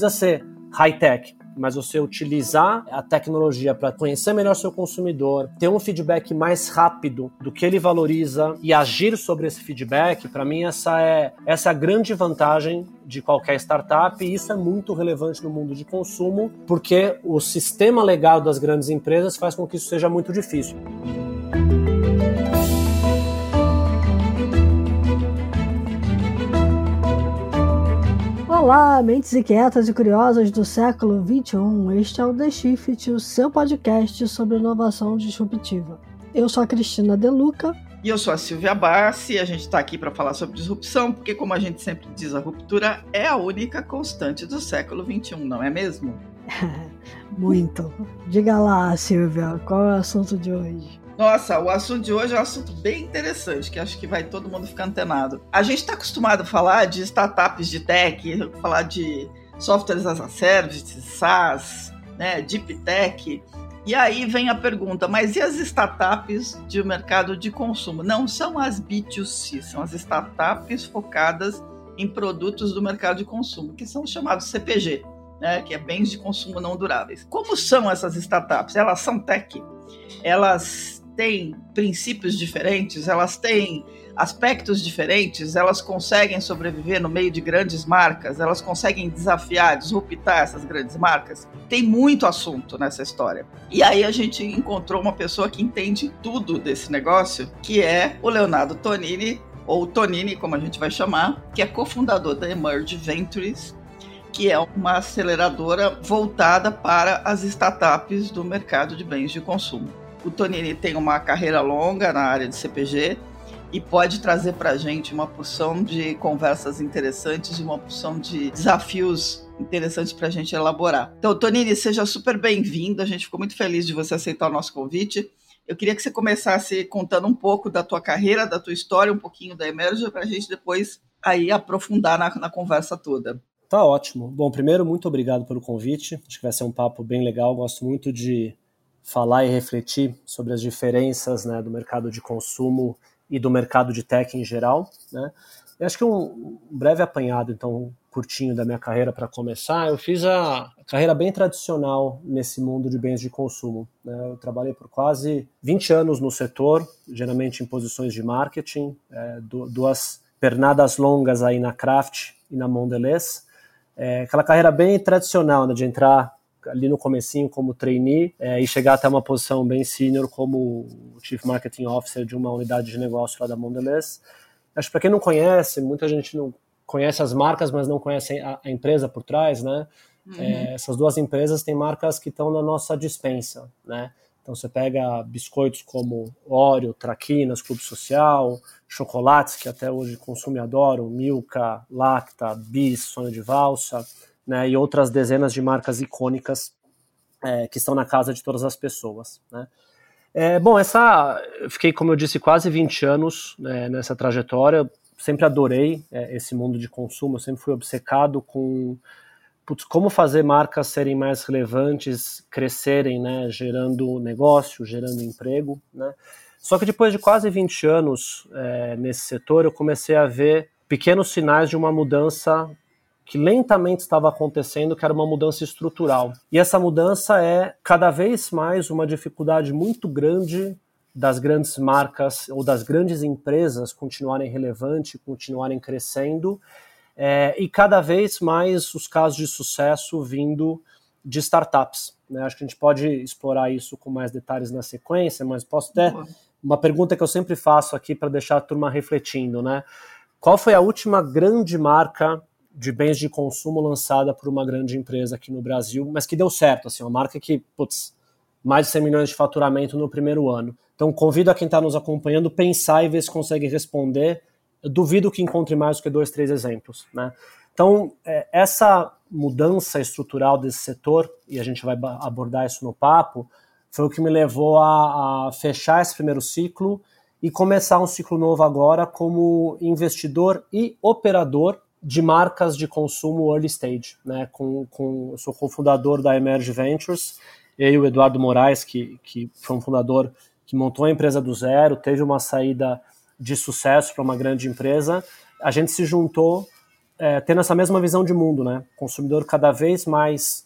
precisa ser high-tech, mas você utilizar a tecnologia para conhecer melhor seu consumidor, ter um feedback mais rápido do que ele valoriza e agir sobre esse feedback, para mim essa é essa é a grande vantagem de qualquer startup e isso é muito relevante no mundo de consumo, porque o sistema legal das grandes empresas faz com que isso seja muito difícil. Olá, mentes inquietas e curiosas do século XXI. Este é o The Shift, o seu podcast sobre inovação disruptiva. Eu sou a Cristina Deluca. E eu sou a Silvia Bassi, e a gente está aqui para falar sobre disrupção, porque, como a gente sempre diz, a ruptura é a única constante do século XXI, não é mesmo? Muito. Diga lá, Silvia, qual é o assunto de hoje? Nossa, o assunto de hoje é um assunto bem interessante, que acho que vai todo mundo ficar antenado. A gente está acostumado a falar de startups de tech, falar de softwares as a service, SaaS, né, deep tech. E aí vem a pergunta, mas e as startups de mercado de consumo? Não são as B2C, são as startups focadas em produtos do mercado de consumo, que são chamados CPG, né, que é bens de consumo não duráveis. Como são essas startups? Elas são tech, elas têm princípios diferentes, elas têm aspectos diferentes, elas conseguem sobreviver no meio de grandes marcas, elas conseguem desafiar, disruptar essas grandes marcas. Tem muito assunto nessa história. E aí a gente encontrou uma pessoa que entende tudo desse negócio, que é o Leonardo Tonini, ou Tonini, como a gente vai chamar, que é cofundador da Emerge Ventures, que é uma aceleradora voltada para as startups do mercado de bens de consumo. O Tonini tem uma carreira longa na área de CPG e pode trazer para a gente uma porção de conversas interessantes e uma porção de desafios interessantes para a gente elaborar. Então, Tonini, seja super bem-vindo. A gente ficou muito feliz de você aceitar o nosso convite. Eu queria que você começasse contando um pouco da tua carreira, da tua história, um pouquinho da Emerge, para a gente depois aí aprofundar na, na conversa toda. Tá ótimo. Bom, primeiro, muito obrigado pelo convite. Acho que vai ser um papo bem legal. Gosto muito de falar e refletir sobre as diferenças né, do mercado de consumo e do mercado de tech em geral. Né? Eu acho que um breve apanhado, então, curtinho da minha carreira para começar, eu fiz a carreira bem tradicional nesse mundo de bens de consumo. Né? Eu trabalhei por quase 20 anos no setor, geralmente em posições de marketing, é, duas pernadas longas aí na Kraft e na Mondelez. É, aquela carreira bem tradicional, né, de entrar ali no comecinho como trainee é, e chegar até uma posição bem senior como Chief Marketing Officer de uma unidade de negócio lá da Mondelez. Acho que para quem não conhece, muita gente não conhece as marcas, mas não conhece a, a empresa por trás, né? Uhum. É, essas duas empresas têm marcas que estão na nossa dispensa, né? Então você pega biscoitos como Oreo, Traquinas, Clube Social, chocolates que até hoje consumo e adoro, Milka, Lacta, Bis, Sonho de Valsa, né, e outras dezenas de marcas icônicas é, que estão na casa de todas as pessoas. Né. É, bom, essa, eu fiquei, como eu disse, quase 20 anos né, nessa trajetória, sempre adorei é, esse mundo de consumo, eu sempre fui obcecado com putz, como fazer marcas serem mais relevantes, crescerem, né, gerando negócio, gerando emprego, né. Só que depois de quase 20 anos é, nesse setor, eu comecei a ver pequenos sinais de uma mudança que lentamente estava acontecendo, que era uma mudança estrutural. E essa mudança é cada vez mais uma dificuldade muito grande das grandes marcas ou das grandes empresas continuarem relevantes, continuarem crescendo, é, e cada vez mais os casos de sucesso vindo de startups. Né? Acho que a gente pode explorar isso com mais detalhes na sequência, mas posso ter uma pergunta que eu sempre faço aqui para deixar a turma refletindo, né? Qual foi a última grande marca de bens de consumo lançada por uma grande empresa aqui no Brasil, mas que deu certo, assim, uma marca que, putz, mais de 100 milhões de faturamento no primeiro ano. Então, convido a quem está nos acompanhando pensar e ver se consegue responder. Eu duvido que encontre mais do que dois, três exemplos, né? Então, é, essa mudança estrutural desse setor, e a gente vai abordar isso no papo, foi o que me levou a, a fechar esse primeiro ciclo e começar um ciclo novo agora como investidor e operador de marcas de consumo early stage, né? Com, com, eu sou cofundador da Emerge Ventures, eu e o Eduardo Moraes, que, que foi um fundador que montou a empresa do zero, teve uma saída de sucesso para uma grande empresa. A gente se juntou é, tendo essa mesma visão de mundo, né? Consumidor cada vez mais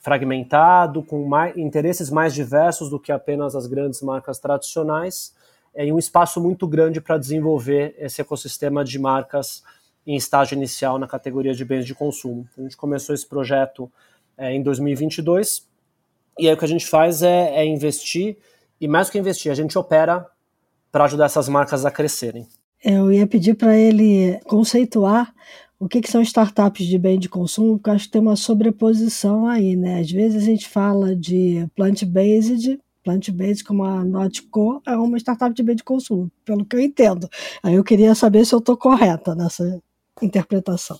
fragmentado, com mais, interesses mais diversos do que apenas as grandes marcas tradicionais, é, e um espaço muito grande para desenvolver esse ecossistema de marcas em estágio inicial na categoria de bens de consumo. A gente começou esse projeto é, em 2022, e aí o que a gente faz é, é investir, e mais do que investir, a gente opera para ajudar essas marcas a crescerem. Eu ia pedir para ele conceituar o que, que, são startups de bem de consumo, porque acho que tem uma sobreposição aí, né? Às vezes a gente fala de plant-based, plant-based como a Notco é uma startup de bem de consumo, pelo que eu entendo. Aí eu queria saber se eu estou correta nessa interpretação.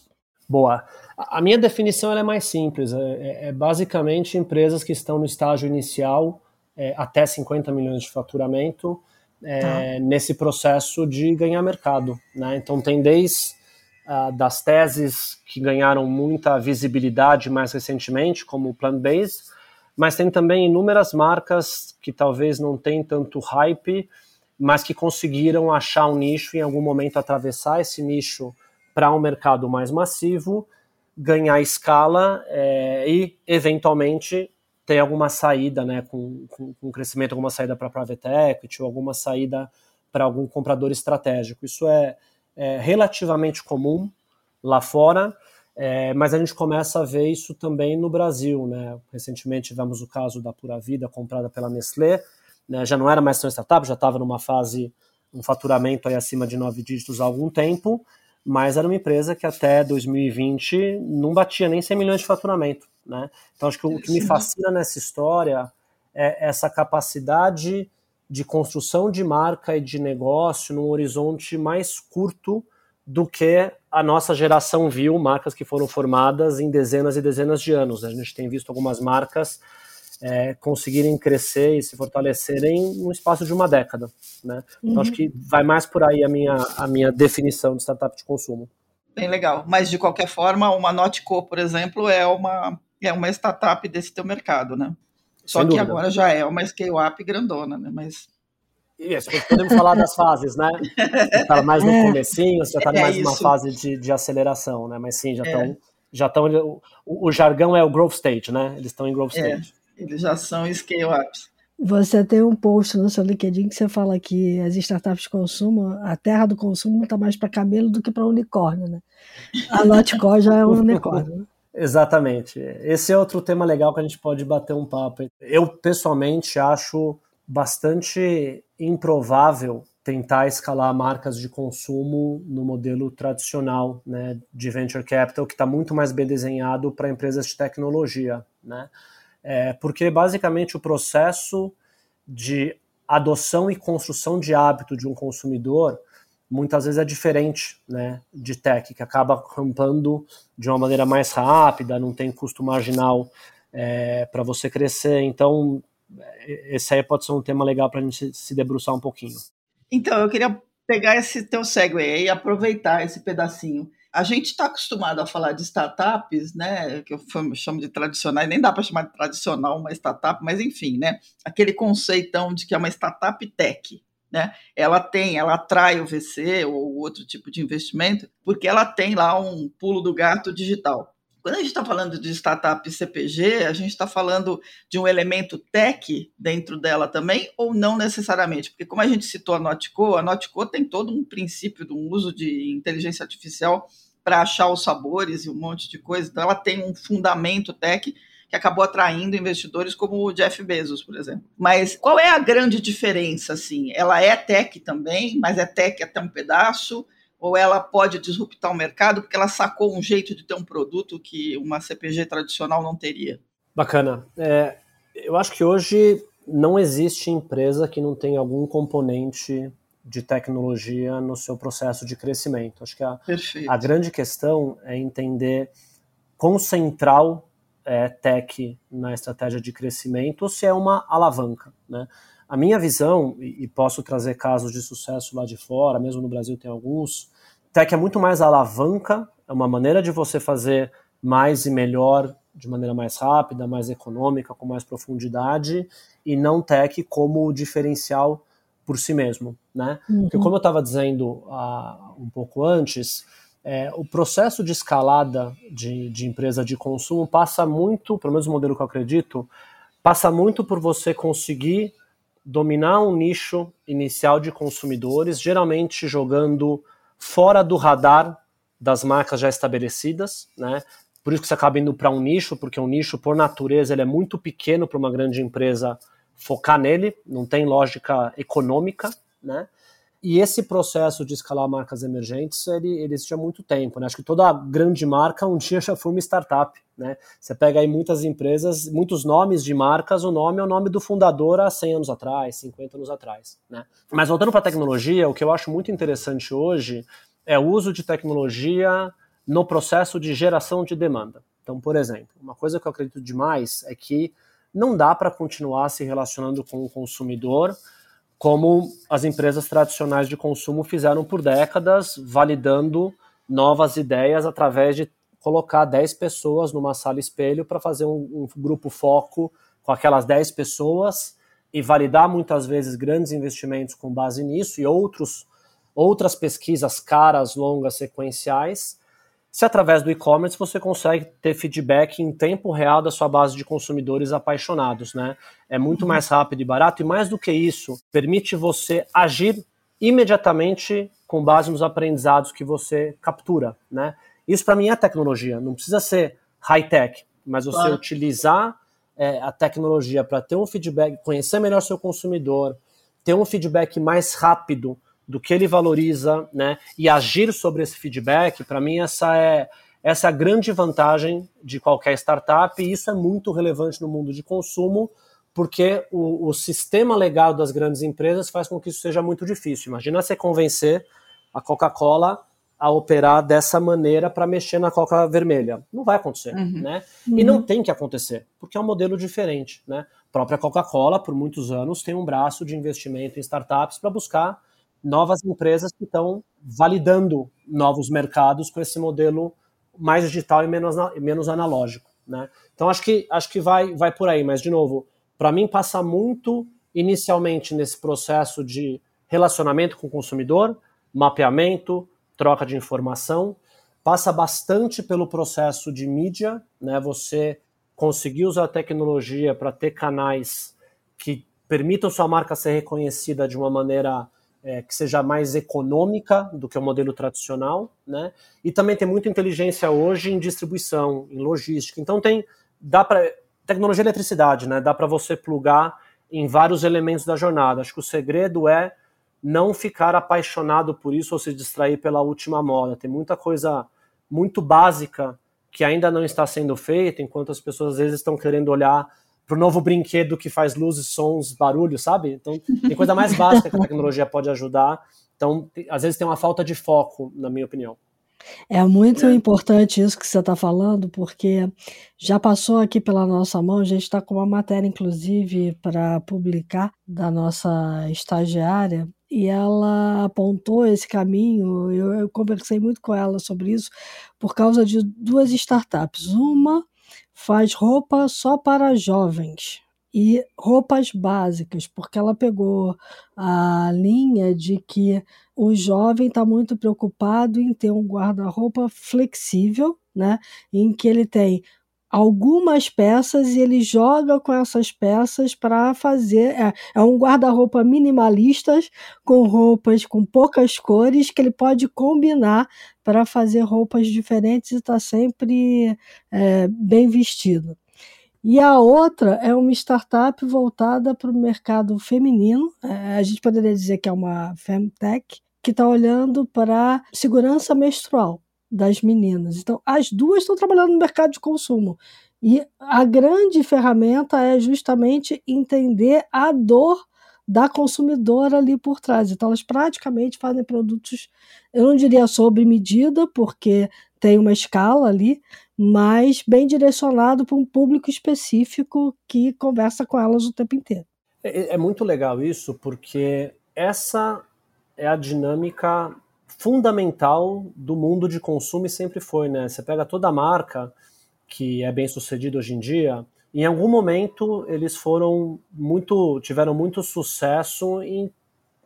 Boa. A minha definição é mais simples. É, é, é, basicamente empresas que estão no estágio inicial é, até 50 milhões de faturamento é, tá. nesse processo de ganhar mercado. Né? Então tem desde uh, das teses que ganharam muita visibilidade mais recentemente, como o Plant-Based, mas tem também inúmeras marcas que talvez não tenham tanto hype, mas que conseguiram achar um nicho e em algum momento atravessar esse nicho para um mercado mais massivo, ganhar escala é, e, eventualmente, ter alguma saída, né, com, com, com crescimento, alguma saída para private equity ou alguma saída para algum comprador estratégico. Isso é, é relativamente comum lá fora, é, mas a gente começa a ver isso também no Brasil. Né? Recentemente tivemos o caso da Pura Vida comprada pela Nestlé, né? já não era mais tão startup, já estava numa fase, um faturamento aí acima de nove dígitos há algum tempo, mas era uma empresa que até 2020 não batia nem 100 milhões de faturamento. Né? Então acho que o que me fascina nessa história é essa capacidade de construção de marca e de negócio num horizonte mais curto do que a nossa geração viu marcas que foram formadas em dezenas e dezenas de anos. A gente tem visto algumas marcas é, conseguirem crescer e se fortalecerem no espaço de uma década. Né? Então, uhum. acho que vai mais por aí a minha, a minha definição de startup de consumo. Bem legal. Mas, de qualquer forma, uma Notco, por exemplo, é uma, é uma startup desse teu mercado, né? Só que agora já é uma scale-up grandona, né? Mas isso, podemos falar das fases, né? Você está mais no é. comecinho, você está é mais numa fase de, de aceleração, né? Mas sim, já estão. É. Já estão. O, o, jargão é o growth stage, né? Eles estão em growth é, stage. Eles já são scale-ups. Você tem um post no seu LinkedIn que você fala que as startups de consumo, a terra do consumo está mais para camelo do que para unicórnio, né? A Lotco já é um unicórnio. Exatamente. Esse é outro tema legal que a gente pode bater um papo. Eu, pessoalmente, acho bastante improvável tentar escalar marcas de consumo no modelo tradicional né, de venture capital, que está muito mais bem desenhado para empresas de tecnologia. Né? É, porque basicamente o processo de adoção e construção de hábito de um consumidor muitas vezes é diferente né, de tech, que acaba rampando de uma maneira mais rápida, não tem custo marginal é, para você crescer. Então, esse aí pode ser um tema legal para a gente se debruçar um pouquinho. Então, eu queria pegar esse teu segue aí e aproveitar esse pedacinho. A gente está acostumado a falar de startups, né, que eu chamo de tradicionais, nem dá para chamar de tradicional uma startup, mas enfim, né, aquele conceitão de que é uma startup tech, né? Ela tem, ela atrai o VC ou outro tipo de investimento, porque ela tem lá um pulo do gato digital. Quando a gente está falando de startup CPG, a gente está falando de um elemento tech dentro dela também, ou não necessariamente? Porque, como a gente citou a Notco, a Notco tem todo um princípio do uso de inteligência artificial para achar os sabores e um monte de coisa. Então, ela tem um fundamento tech que acabou atraindo investidores como o Jeff Bezos, por exemplo. Mas qual é a grande diferença? Assim? Ela é tech também, mas é tech até um pedaço ou ela pode disruptar o mercado porque ela sacou um jeito de ter um produto que uma CPG tradicional não teria? Bacana. É, eu acho que hoje não existe empresa que não tenha algum componente de tecnologia no seu processo de crescimento. Acho que a, a grande questão é entender quão central é tech na estratégia de crescimento ou se é uma alavanca. Né? A minha visão, e posso trazer casos de sucesso lá de fora, mesmo no Brasil tem alguns, tech é muito mais alavanca, é uma maneira de você fazer mais e melhor de maneira mais rápida, mais econômica, com mais profundidade, e não tech como diferencial por si mesmo, né? Uhum. Porque como eu estava dizendo uh, um pouco antes, é, o processo de escalada de, de empresa de consumo passa muito, pelo menos o modelo que eu acredito, passa muito por você conseguir dominar um nicho inicial de consumidores, geralmente jogando fora do radar das marcas já estabelecidas, né? Por isso que você acaba indo para um nicho, porque um nicho, por natureza, ele é muito pequeno para uma grande empresa focar nele, não tem lógica econômica, né? E esse processo de escalar marcas emergentes, ele, ele existe há muito tempo. Né? Acho que toda grande marca um dia já foi uma startup. Né? Você pega aí muitas empresas, muitos nomes de marcas, o nome é o nome do fundador há 100 anos atrás, 50 anos atrás. Né? Mas voltando para a tecnologia, o que eu acho muito interessante hoje é o uso de tecnologia no processo de geração de demanda. Então, por exemplo, uma coisa que eu acredito demais é que não dá para continuar se relacionando com o consumidor como as empresas tradicionais de consumo fizeram por décadas, validando novas ideias através de colocar 10 pessoas numa sala espelho para fazer um, um, grupo foco com aquelas 10 pessoas e validar muitas vezes grandes investimentos com base nisso e outros outras pesquisas caras, longas, sequenciais se através do e-commerce você consegue ter feedback em tempo real da sua base de consumidores apaixonados, né? É muito mais rápido e barato e mais do que isso, permite você agir imediatamente com base nos aprendizados que você captura, né? Isso para mim é tecnologia, não precisa ser high-tech, mas você claro. utilizar é, a tecnologia para ter um feedback, conhecer melhor seu consumidor, ter um feedback mais rápido do que ele valoriza, né, e agir sobre esse feedback, para mim essa é essa é a grande vantagem de qualquer startup e isso é muito relevante no mundo de consumo, porque o, o sistema legal das grandes empresas faz com que isso seja muito difícil. Imagina você convencer a Coca-Cola a operar dessa maneira para mexer na coca vermelha. Não vai acontecer, uhum. né? Uhum. E não tem que acontecer, porque é um modelo diferente, né? A própria Coca-Cola, por muitos anos, tem um braço de investimento em startups para buscar novas empresas que estão validando novos mercados com esse modelo mais digital e menos, menos analógico. Né? Então acho que acho que vai, vai por aí, mas de novo, para mim passa muito inicialmente nesse processo de relacionamento com o consumidor, mapeamento, troca de informação, passa bastante pelo processo de mídia, né? Você conseguir usar a tecnologia para ter canais que permitam sua marca ser reconhecida de uma maneira é, que seja mais econômica do que o modelo tradicional, né? E também tem muita inteligência hoje em distribuição, em logística. Então tem dá para tecnologia eletricidade, né? Dá para você plugar em vários elementos da jornada. Acho que o segredo é não ficar apaixonado por isso ou se distrair pela última moda. Tem muita coisa muito básica que ainda não está sendo feita, enquanto as pessoas às vezes estão querendo olhar pro novo brinquedo que faz luzes, sons, barulho, sabe? Então, tem coisa mais básica que a tecnologia pode ajudar. Então, às vezes tem uma falta de foco, na minha opinião. É muito é. importante isso que você está falando, porque já passou aqui pela nossa mão, a gente está com uma matéria, inclusive, para publicar da nossa estagiária, e ela apontou esse caminho. Eu, eu, conversei muito com ela sobre isso por causa de duas startups. Uma faz roupa só para jovens e roupas básicas, porque ela pegou a linha de que o jovem está muito preocupado em ter um guarda-roupa flexível, né, em que ele tem algumas peças e ele joga com essas peças para fazer. É, é um guarda-roupa minimalista, com roupas com poucas cores, que ele pode combinar para fazer roupas diferentes e estar tá sempre é, bem vestido. E a outra é uma startup voltada para o mercado feminino, é, a gente poderia dizer que é uma femtech, que está olhando para segurança menstrual das meninas. Então, as duas estão trabalhando no mercado de consumo. E a grande ferramenta é justamente entender a dor da consumidora ali por trás. Então, elas praticamente fazem produtos, eu não diria sob medida, porque tem uma escala ali, mas bem direcionado para um público específico que conversa com elas o tempo inteiro. É, é muito legal isso, porque essa é a dinâmica fundamental do mundo de consumo e sempre foi, né? Você pega toda a marca que é bem sucedida hoje em dia, em algum momento eles foram muito, tiveram muito sucesso em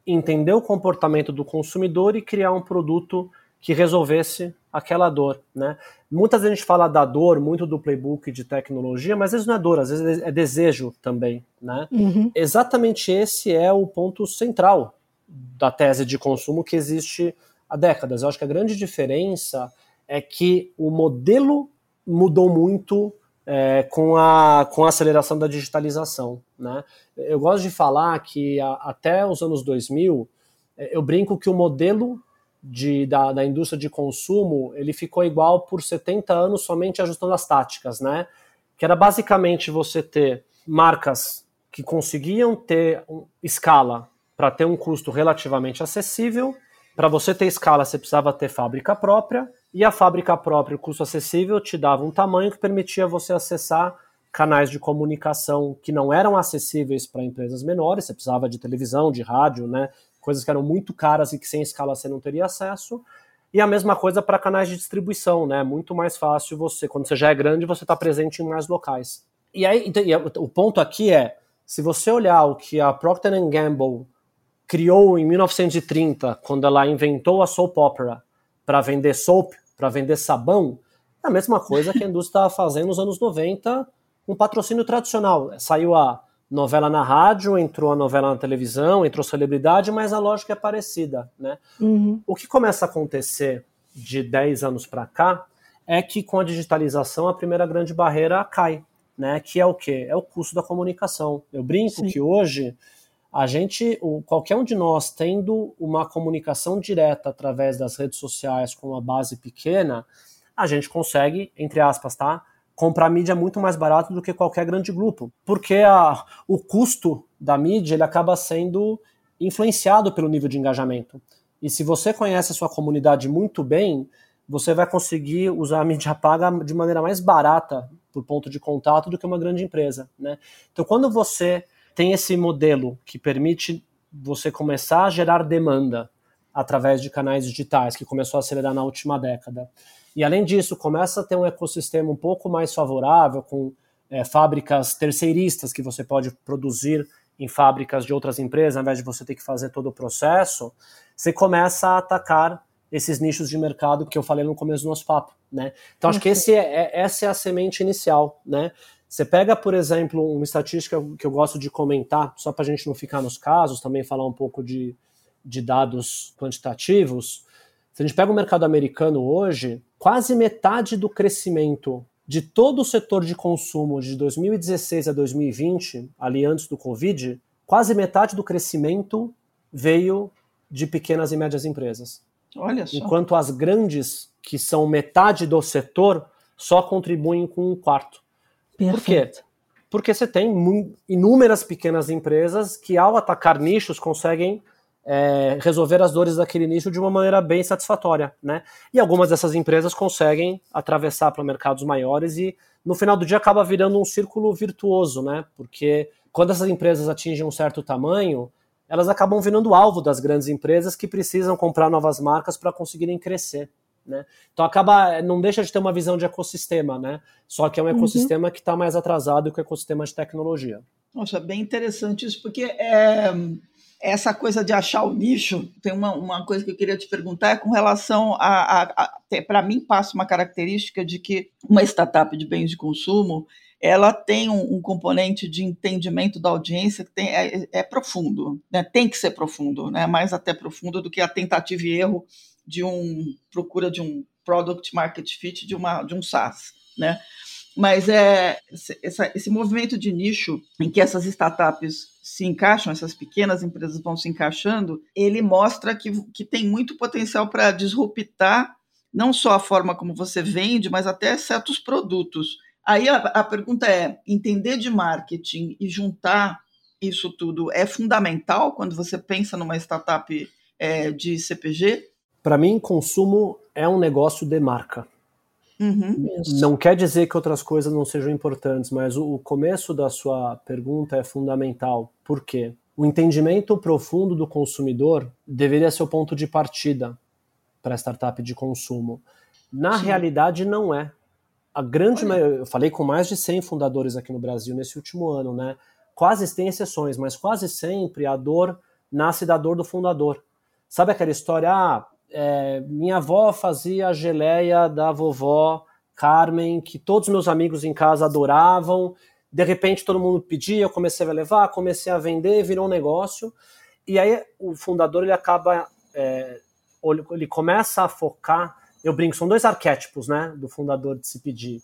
entender o comportamento do consumidor e criar um produto que resolvesse aquela dor, né? Muitas vezes a gente fala da dor, muito do playbook de tecnologia, mas às vezes não é dor, às vezes é desejo também, né? Uhum. Exatamente esse é o ponto central da tese de consumo que existe há décadas. Eu acho que a grande diferença é que o modelo mudou muito é, com, a, com a aceleração da digitalização. Né? Eu gosto de falar que a, até os anos 2000, é, eu brinco que o modelo de, da, da indústria de consumo ele ficou igual por 70 anos somente ajustando as táticas, né? que era basicamente você ter marcas que conseguiam ter escala para ter um custo relativamente acessível. Para você ter escala, você precisava ter fábrica própria, e a fábrica própria, o custo acessível, te dava um tamanho que permitia você acessar canais de comunicação que não eram acessíveis para empresas menores, você precisava de televisão, de rádio, né, coisas que eram muito caras e que sem escala você não teria acesso. E a mesma coisa para canais de distribuição, né? Muito mais fácil você, quando você já é grande, você está presente em mais locais. E aí, então, e o ponto aqui é, se você olhar o que a Procter Gamble criou em 1930, quando ela inventou a soap opera para vender soap, para vender sabão, é a mesma coisa que a indústria estava fazendo nos anos 90, um patrocínio tradicional. Saiu a novela na rádio, entrou a novela na televisão, entrou celebridade, mas a lógica é parecida. Né? Uhum. O que começa a acontecer de 10 anos para cá é que com a digitalização a primeira grande barreira cai, né? que é o quê? É o custo da comunicação. Eu brinco Sim. que hoje a gente, qualquer um de nós tendo uma comunicação direta através das redes sociais com uma base pequena, a gente consegue, entre aspas, tá? Comprar mídia muito mais barato do que qualquer grande grupo. Porque a, o custo da mídia ele acaba sendo influenciado pelo nível de engajamento. E se você conhece a sua comunidade muito bem, você vai conseguir usar a mídia paga de maneira mais barata por ponto de contato do que uma grande empresa. Né? Então, quando você tem esse modelo que permite você começar a gerar demanda através de canais digitais, que começou a acelerar na última década. E além disso, começa a ter um ecossistema um pouco mais favorável, com é, fábricas terceiristas que você pode produzir em fábricas de outras empresas, ao invés de você ter que fazer todo o processo, você começa a atacar esses nichos de mercado que eu falei no começo do nosso papo, né? Então acho que esse é, é, essa é a semente inicial, né? Você pega, por exemplo, uma estatística que eu gosto de comentar, só para a gente não ficar nos casos, também falar um pouco de, de dados quantitativos. Se a gente pega o mercado americano hoje, quase metade do crescimento de todo o setor de consumo de 2016 a 2020, ali antes do Covid, quase metade do crescimento veio de pequenas e médias empresas. Olha só. Enquanto as grandes, que são metade do setor, só contribuem com um quarto. Perfeito. Por quê? Porque você tem inúmeras pequenas empresas que, ao atacar nichos, conseguem é, resolver as dores daquele nicho de uma maneira bem satisfatória, né? E algumas dessas empresas conseguem atravessar para mercados maiores e, no final do dia, acaba virando um círculo virtuoso, né? Porque quando essas empresas atingem um certo tamanho, elas acabam virando alvo das grandes empresas que precisam comprar novas marcas para conseguirem crescer. Né? Então acaba, não deixa de ter uma visão de ecossistema, né? Só que é um uhum. ecossistema uhum. que está mais atrasado que o ecossistema de tecnologia. Nossa, bem interessante isso, porque é, essa coisa de achar o nicho, tem uma, uma coisa que eu queria te perguntar é com relação a, a, a para mim passa uma característica de que uma startup de bens de consumo ela tem um, um componente de entendimento da audiência que tem, é, é profundo, né? tem que ser profundo, né? mais até profundo do que a tentativa e erro de um procura de um product market fit de uma de um SaaS, né? Mas é essa, esse movimento de nicho em que essas startups se encaixam, essas pequenas empresas vão se encaixando, ele mostra que, que tem muito potencial para disruptar não só a forma como você vende, mas até certos produtos. Aí a, a pergunta é: entender de marketing e juntar isso tudo é fundamental quando você pensa numa startup é, de CPG? Para mim, consumo é um negócio de marca. Uhum. Não quer dizer que outras coisas não sejam importantes, mas o, começo da sua pergunta é fundamental. Por quê? O entendimento profundo do consumidor deveria ser o ponto de partida para a startup de consumo. Na Sim. realidade, não é. A grande maioria, eu falei com mais de 100 fundadores aqui no Brasil nesse último ano, né? Quase tem exceções, mas quase sempre a dor nasce da dor do fundador. Sabe aquela história? Ah, é, minha avó fazia a geleia da vovó Carmen, que todos meus amigos em casa adoravam. De repente todo mundo pedia, eu comecei a levar, comecei a vender, virou um negócio. E aí o fundador ele acaba, é, ele começa a focar. Eu brinco, são dois arquétipos, né, do fundador de se pedir.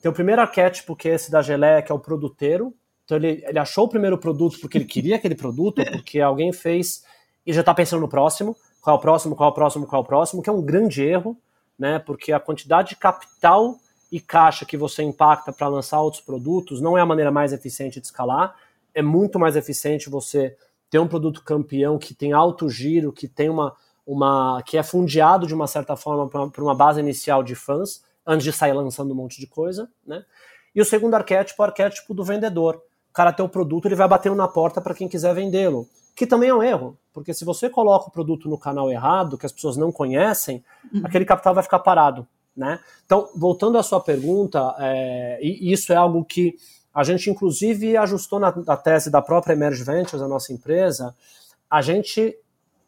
Tem o primeiro arquétipo que é esse da geleia, que é o produteiro. Então ele, ele achou o primeiro produto porque ele queria aquele produto, porque alguém fez e já está pensando no próximo qual é o próximo, qual é o próximo, qual é o próximo, que é um grande erro, né? Porque a quantidade de capital e caixa que você impacta para lançar outros produtos não é a maneira mais eficiente de escalar. É muito mais eficiente você ter um produto campeão que tem alto giro, que tem uma, uma que é fundiado de uma certa forma para uma base inicial de fãs, antes de sair lançando um monte de coisa, né? E o segundo arquétipo é o arquétipo do vendedor. O cara tem o produto, ele vai batendo na porta para quem quiser vendê-lo que também é um erro, porque se você coloca o produto no canal errado, que as pessoas não conhecem, uhum. aquele capital vai ficar parado. Né? Então, voltando à sua pergunta, é, e isso é algo que a gente inclusive ajustou na, na tese da própria Emerge Ventures, a nossa empresa, a gente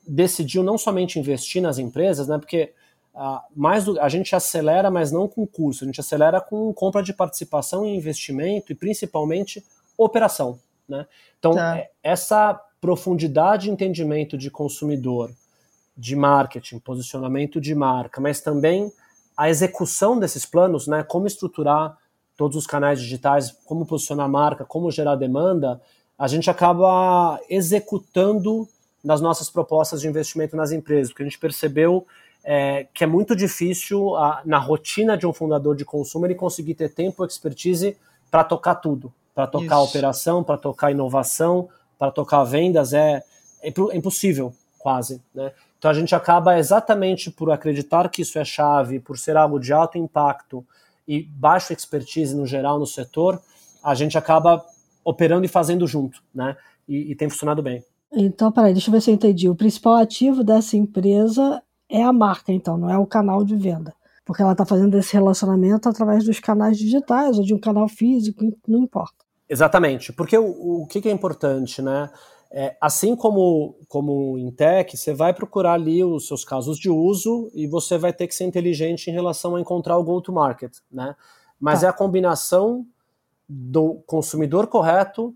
decidiu não somente investir nas empresas, né, porque uh, mais do, a gente acelera, mas não com curso, a gente acelera com compra de participação e investimento e principalmente operação. Né? Então, tá. É, essa profundidade de entendimento de consumidor, de marketing, posicionamento de marca, mas também a execução desses planos, né, como estruturar todos os canais digitais, como posicionar a marca, como gerar demanda, a gente acaba executando nas nossas propostas de investimento nas empresas, porque a gente percebeu é, que é muito difícil a, na rotina de um fundador de consumo ele conseguir ter tempo, expertise para tocar tudo, para tocar Isso. operação, para tocar inovação, para tocar vendas é, é, é impossível, quase. Né? Então a gente acaba exatamente por acreditar que isso é chave, por ser algo de alto impacto e baixa expertise no geral no setor, a gente acaba operando e fazendo junto, né? E, e tem funcionado bem. Então, peraí, deixa eu ver se eu entendi. O principal ativo dessa empresa é a marca, então, não é o canal de venda. Porque ela está fazendo esse relacionamento através dos canais digitais ou de um canal físico, não importa. Exatamente, porque o, o que, que é importante, né? É, assim como, como em tech, você vai procurar ali os seus casos de uso e você vai ter que ser inteligente em relação a encontrar o go-to-market, né? Mas tá. é a combinação do consumidor correto,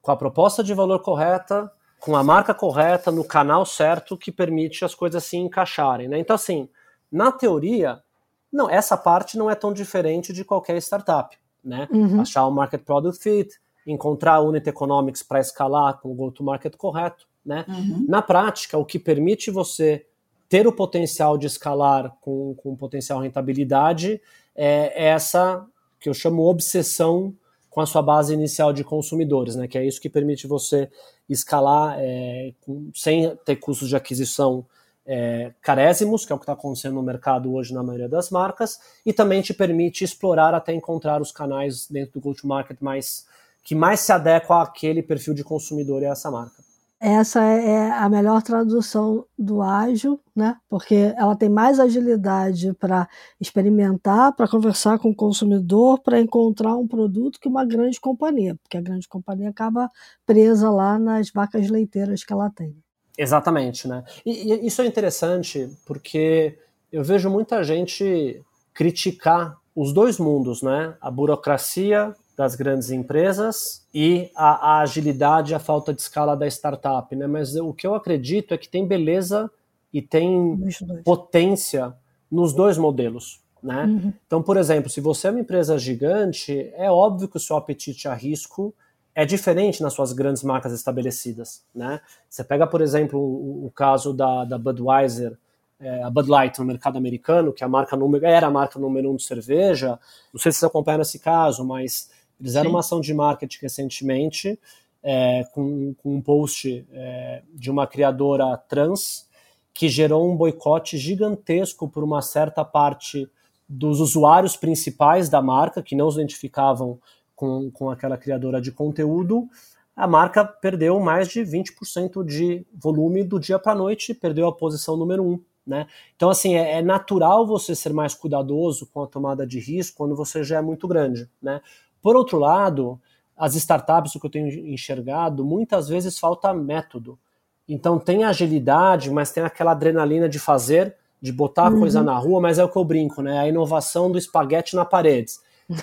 com a proposta de valor correta, com a marca correta, no canal certo, que permite as coisas se encaixarem, né? Então, assim, na teoria, não, essa parte não é tão diferente de qualquer startup né? Uhum. Achar o market product fit, encontrar a unit economics para escalar com o go-to-market correto, né? Uhum. Na prática, o que permite você ter o potencial de escalar com, com potencial rentabilidade é, é essa que eu chamo obsessão com a sua base inicial de consumidores, né? Que é isso que permite você escalar é, com, sem ter custos de aquisição é, carésimos, que é o que está acontecendo no mercado hoje na maioria das marcas, e também te permite explorar até encontrar os canais dentro do go-to-market mais, que mais se adequam àquele perfil de consumidor e a essa marca. Essa é, é a melhor tradução do ágil, né? Porque ela tem mais agilidade para experimentar, para conversar com o consumidor, para encontrar um produto que uma grande companhia, porque a grande companhia acaba presa lá nas vacas leiteiras que ela tem. Exatamente, né? E, e, isso é interessante porque eu vejo muita gente criticar os dois mundos, né? A burocracia das grandes empresas e a, a agilidade, a falta de escala da startup, né? Mas o que eu acredito é que tem beleza e tem potência nos dois modelos, né? Uhum. Então, por exemplo, se você é uma empresa gigante, é óbvio que o seu apetite a risco é diferente nas suas grandes marcas estabelecidas, né? Você pega, por exemplo, o, o caso da, da Budweiser, é, a Bud Light no mercado americano, que é a marca número, era a marca número um de cerveja. Não sei se vocês acompanharam esse caso, mas eles fizeram uma ação de marketing recentemente é, com, com, um post é, de uma criadora trans que gerou um boicote gigantesco por uma certa parte dos usuários principais da marca que não os identificavam com, com aquela criadora de conteúdo, a marca perdeu mais de 20% de volume do dia para a noite, perdeu a posição número um. Né? Então, assim, é, é, natural você ser mais cuidadoso com a tomada de risco quando você já é muito grande. Né? Por outro lado, as startups, o que eu tenho enxergado, muitas vezes falta método. Então, tem agilidade, mas tem aquela adrenalina de fazer de botar a coisa uhum. na rua, mas é o que eu brinco, né? A inovação do espaguete na parede.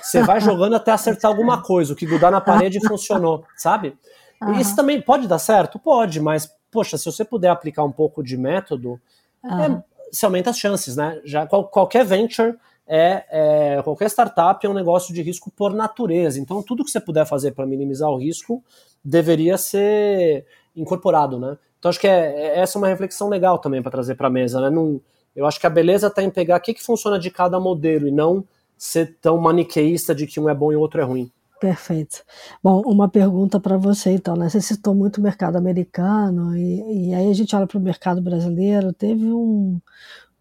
Você vai jogando até acertar alguma coisa, o que grudar na parede funcionou, sabe? Uhum. Isso também pode dar certo? Pode, mas, poxa, se você puder aplicar um pouco de método, uhum. é, você aumenta as chances, né? Já qual, qualquer venture é, é, qualquer startup é um negócio de risco por natureza. Então, tudo que você puder fazer para minimizar o risco deveria ser incorporado, né? Então, acho que é, é essa é uma reflexão legal também para trazer para a mesa, né? Não, eu acho que a beleza está em pegar o que, que funciona de cada modelo e não ser tão maniqueísta de que um é bom e o outro é ruim. Perfeito. Bom, uma pergunta para você, então, né? Você citou muito o mercado americano, e, e aí a gente olha para o mercado brasileiro. Teve um,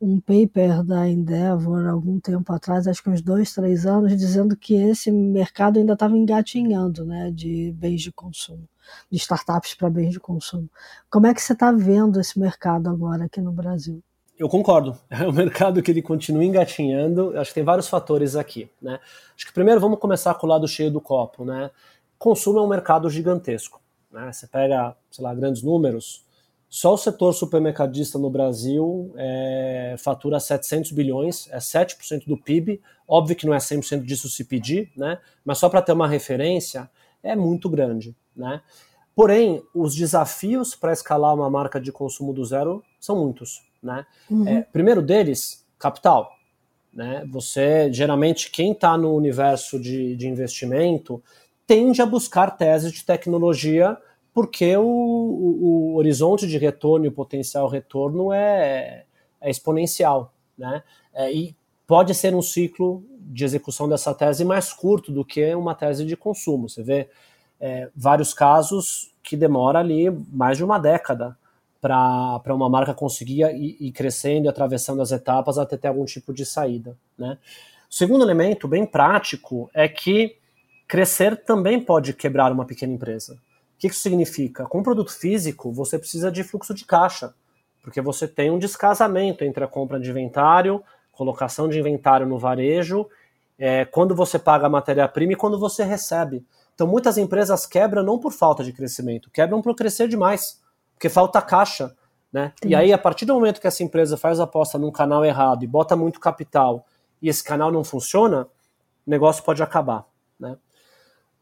um paper da Endeavor algum tempo atrás, acho que uns dois, três anos, dizendo que esse mercado ainda estava engatinhando, né, de bens de consumo, de startups para bens de consumo. Como é que você está vendo esse mercado agora aqui no Brasil? Eu concordo. É um mercado que ele continua engatinhando. Acho que tem vários fatores aqui, né? Acho que primeiro vamos começar com o lado cheio do copo, né? Consumo é um mercado gigantesco, né? Você pega, sei lá, grandes números. Só o setor supermercadista no Brasil é, fatura 700 bilhões, é 7% do PIB. Óbvio que não é 100% disso se pedir, né? Mas só para ter uma referência, é muito grande, né? Porém, os desafios para escalar uma marca de consumo do zero são muitos. Né? Uhum. É, primeiro deles, capital. Né? Você, geralmente, quem está no universo de, de investimento tende a buscar teses de tecnologia porque o, o, o horizonte de retorno e o potencial retorno é, é exponencial. Né? É, e pode ser um ciclo de execução dessa tese mais curto do que uma tese de consumo. Você vê é, vários casos que demora ali mais de uma década para uma marca conseguir ir, ir, crescendo e atravessando as etapas até ter algum tipo de saída. Né? O segundo elemento, bem prático, é que crescer também pode quebrar uma pequena empresa. O que isso significa? Com um produto físico, você precisa de fluxo de caixa, porque você tem um descasamento entre a compra de inventário, colocação de inventário no varejo, é, quando você paga a matéria-prima e quando você recebe. Então, muitas empresas quebram não por falta de crescimento, quebram por crescer demais porque falta caixa. Né? E aí, a partir do momento que essa empresa faz aposta num canal errado e bota muito capital e esse canal não funciona, o negócio pode acabar. Né?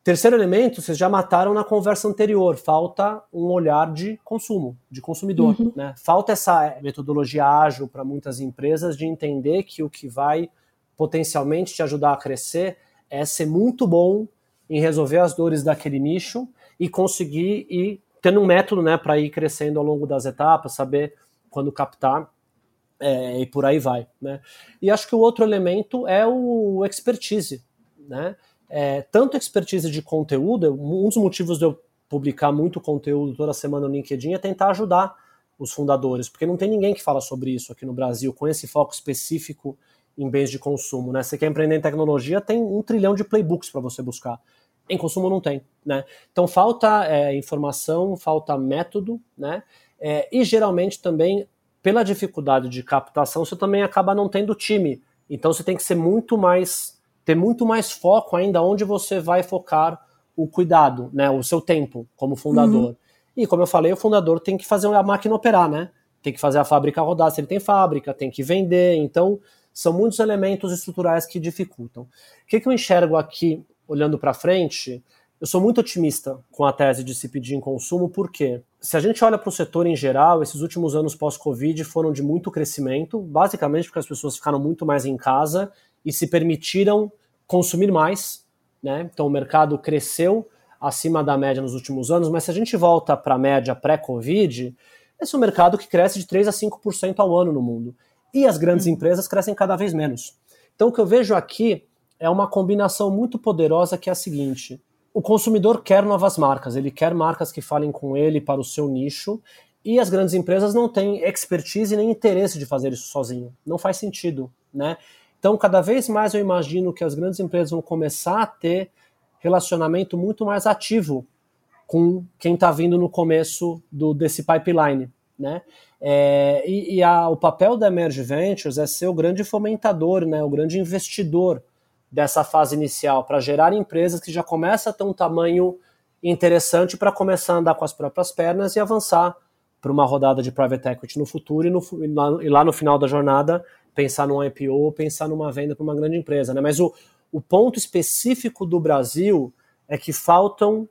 Terceiro elemento, vocês já mataram na conversa anterior, falta um olhar de consumo, de consumidor. Uhum. Né? Falta essa metodologia ágil para muitas empresas de entender que o que vai potencialmente te ajudar a crescer é ser muito bom em resolver as dores daquele nicho e conseguir ir tendo um método né, para ir crescendo ao longo das etapas, saber quando captar é, e por aí vai. Né? E acho que o outro elemento é o expertise. Né? É, tanto expertise de conteúdo, um dos motivos de eu publicar muito conteúdo toda semana no LinkedIn é tentar ajudar os fundadores, porque não tem ninguém que fala sobre isso aqui no Brasil, com esse foco específico em bens de consumo. Né? Você quer empreender em tecnologia, tem um trilhão de playbooks para você buscar. Em consumo não tem, né? Então falta é, informação, falta método, né? É, e geralmente também, pela dificuldade de captação, você também acaba não tendo time. Então você tem que ser muito mais, ter muito mais foco ainda onde você vai focar o cuidado, né? O seu tempo como fundador. Uhum. E como eu falei, o fundador tem que fazer a máquina operar, né? Tem que fazer a fábrica rodar se ele tem fábrica, tem que vender. Então, são muitos elementos estruturais que dificultam. O que, que eu enxergo aqui olhando para frente, eu sou muito otimista com a tese de se pedir em consumo, porque se a gente olha para o setor em geral, esses últimos anos pós-Covid foram de muito crescimento, basicamente porque as pessoas ficaram muito mais em casa e se permitiram consumir mais. Né? Então o mercado cresceu acima da média nos últimos anos, mas se a gente volta para a média pré-Covid, esse é um mercado que cresce de 3 a 5% ao ano no mundo. E as grandes empresas crescem cada vez menos. Então o que eu vejo aqui é uma combinação muito poderosa que é a seguinte: o consumidor quer novas marcas, ele quer marcas que falem com ele para o seu nicho, e as grandes empresas não têm expertise nem interesse de fazer isso sozinho. Não faz sentido, né? Então, cada vez mais eu imagino que as grandes empresas vão começar a ter relacionamento muito mais ativo com quem está vindo no começo do, desse pipeline, né? É, e, e a, o papel da Emerge Ventures é ser o grande fomentador, né? O grande investidor dessa fase inicial para gerar empresas que já começam a ter um tamanho interessante para começar a andar com as próprias pernas e avançar para uma rodada de private equity no futuro e, no, e, lá, no final da jornada pensar num IPO ou pensar numa venda para uma grande empresa. Né? Mas o, o ponto específico do Brasil é que faltam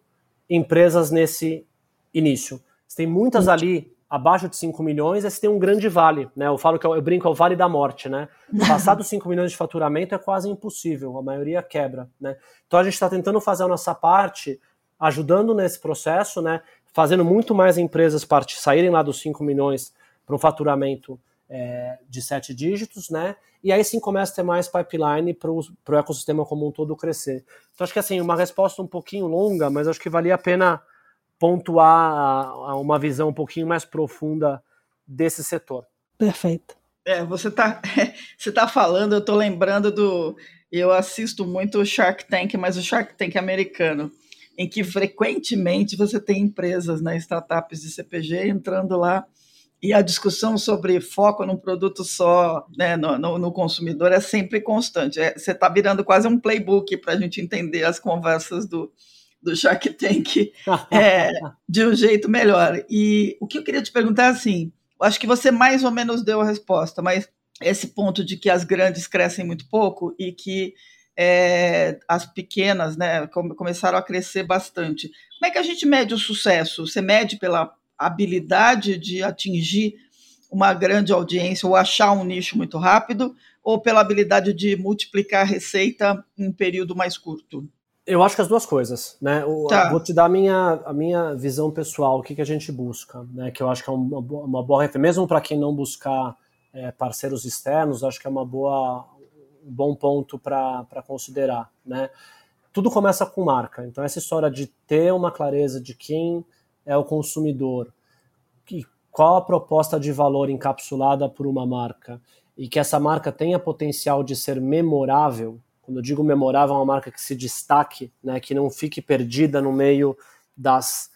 empresas nesse início. Você tem muitas ali abaixo de 5 milhões, você tem um grande vale, né? Eu falo que eu, é eu brinco, é o vale da morte, né? Passar dos 5 milhões de faturamento é quase impossível, a maioria quebra, né? Então a gente está tentando fazer a nossa parte, ajudando nesse processo, né? Fazendo muito mais empresas part saírem lá dos 5 milhões para um faturamento é, de sete dígitos, né? E aí sim começa a ter mais pipeline para o ecossistema como um todo crescer. Então acho que assim, uma resposta um pouquinho longa, mas acho que valia a pena pontuar uma visão um pouquinho mais profunda desse setor. Perfeito. É, você está você tá falando, eu estou lembrando do. Eu assisto muito o Shark Tank, mas o Shark Tank americano, em que frequentemente você tem empresas, né, startups de CPG entrando lá e a discussão sobre foco num produto só, né, no, no, no consumidor, é sempre constante. É, você está virando quase um playbook para a gente entender as conversas do, do Shark Tank é, de um jeito melhor. E o que eu queria te perguntar assim, acho que você mais ou menos deu a resposta, mas esse ponto de que as grandes crescem muito pouco e que é, as pequenas né, começaram a crescer bastante. Como é que a gente mede o sucesso? Você mede pela habilidade de atingir uma grande audiência ou achar um nicho muito rápido, ou pela habilidade de multiplicar a receita em um período mais curto? Eu acho que as duas coisas, né? O, tá. Vou te dar a minha, a minha visão pessoal, o que, que a gente busca, né? Que eu acho que é uma, uma boa referência, mesmo para quem não buscar é, parceiros externos, acho que é uma boa, um bom ponto para considerar, né? Tudo começa com marca, então essa história de ter uma clareza de quem é o consumidor, que, qual a proposta de valor encapsulada por uma marca e que essa marca tenha potencial de ser memorável, quando eu digo memorável, é uma marca que se destaque, né, que não fique perdida no meio das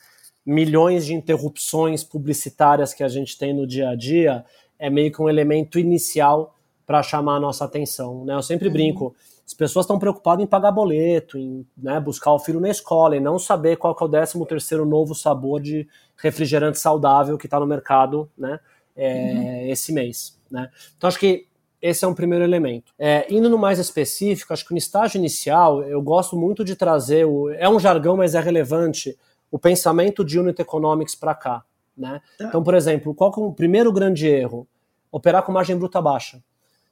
milhões de interrupções publicitárias que a gente tem no dia a dia, é meio que um elemento inicial para chamar a nossa atenção. Né? Eu sempre uhum. brinco, as pessoas estão preocupadas em pagar boleto, em né, buscar o filho na escola e não saber qual é o 13 terceiro novo sabor de refrigerante saudável que está no mercado né, é, uhum. esse mês. Né? Então acho que esse é um primeiro elemento. É, indo no mais específico, acho que no estágio inicial, eu gosto muito de trazer, o, é um jargão, mas é relevante, o pensamento de Unit Economics para cá. Né? Tá. Então, por exemplo, qual é o primeiro grande erro? Operar com margem bruta baixa.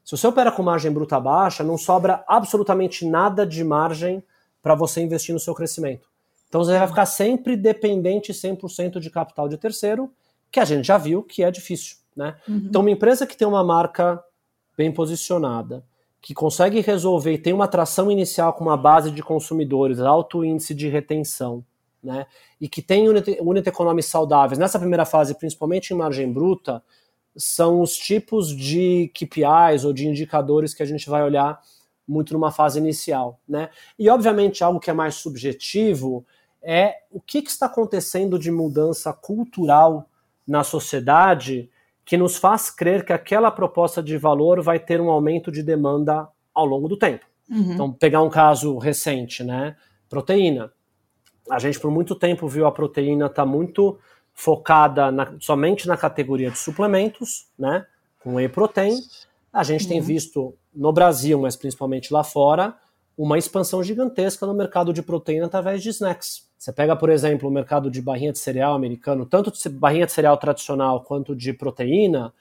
Se você opera com margem bruta baixa, não sobra absolutamente nada de margem para você investir no seu crescimento. Então você vai ficar sempre dependente 100% de capital de terceiro, que a gente já viu que é difícil. Né? Uhum. Então, uma empresa que tem uma marca bem posicionada, que consegue resolver e tem uma atração inicial com uma base de consumidores, alto índice de retenção, né? E que tem unit, unit economics saudáveis nessa primeira fase, principalmente em margem bruta, são os tipos de KPIs ou de indicadores que a gente vai olhar muito numa fase inicial, né? E obviamente algo que é mais subjetivo é o que, que está acontecendo de mudança cultural na sociedade que nos faz crer que aquela proposta de valor vai ter um aumento de demanda ao longo do tempo. Uhum. Então, pegar um caso recente, né? Proteína. A gente por muito tempo viu a proteína estar tá muito focada na, somente na categoria de suplementos, né? Com whey protein. A gente uhum. tem visto no Brasil, mas principalmente lá fora, uma expansão gigantesca no mercado de proteína através de snacks. Você pega, por exemplo, o mercado de barrinha de cereal americano, tanto de barrinha de cereal tradicional quanto de proteína,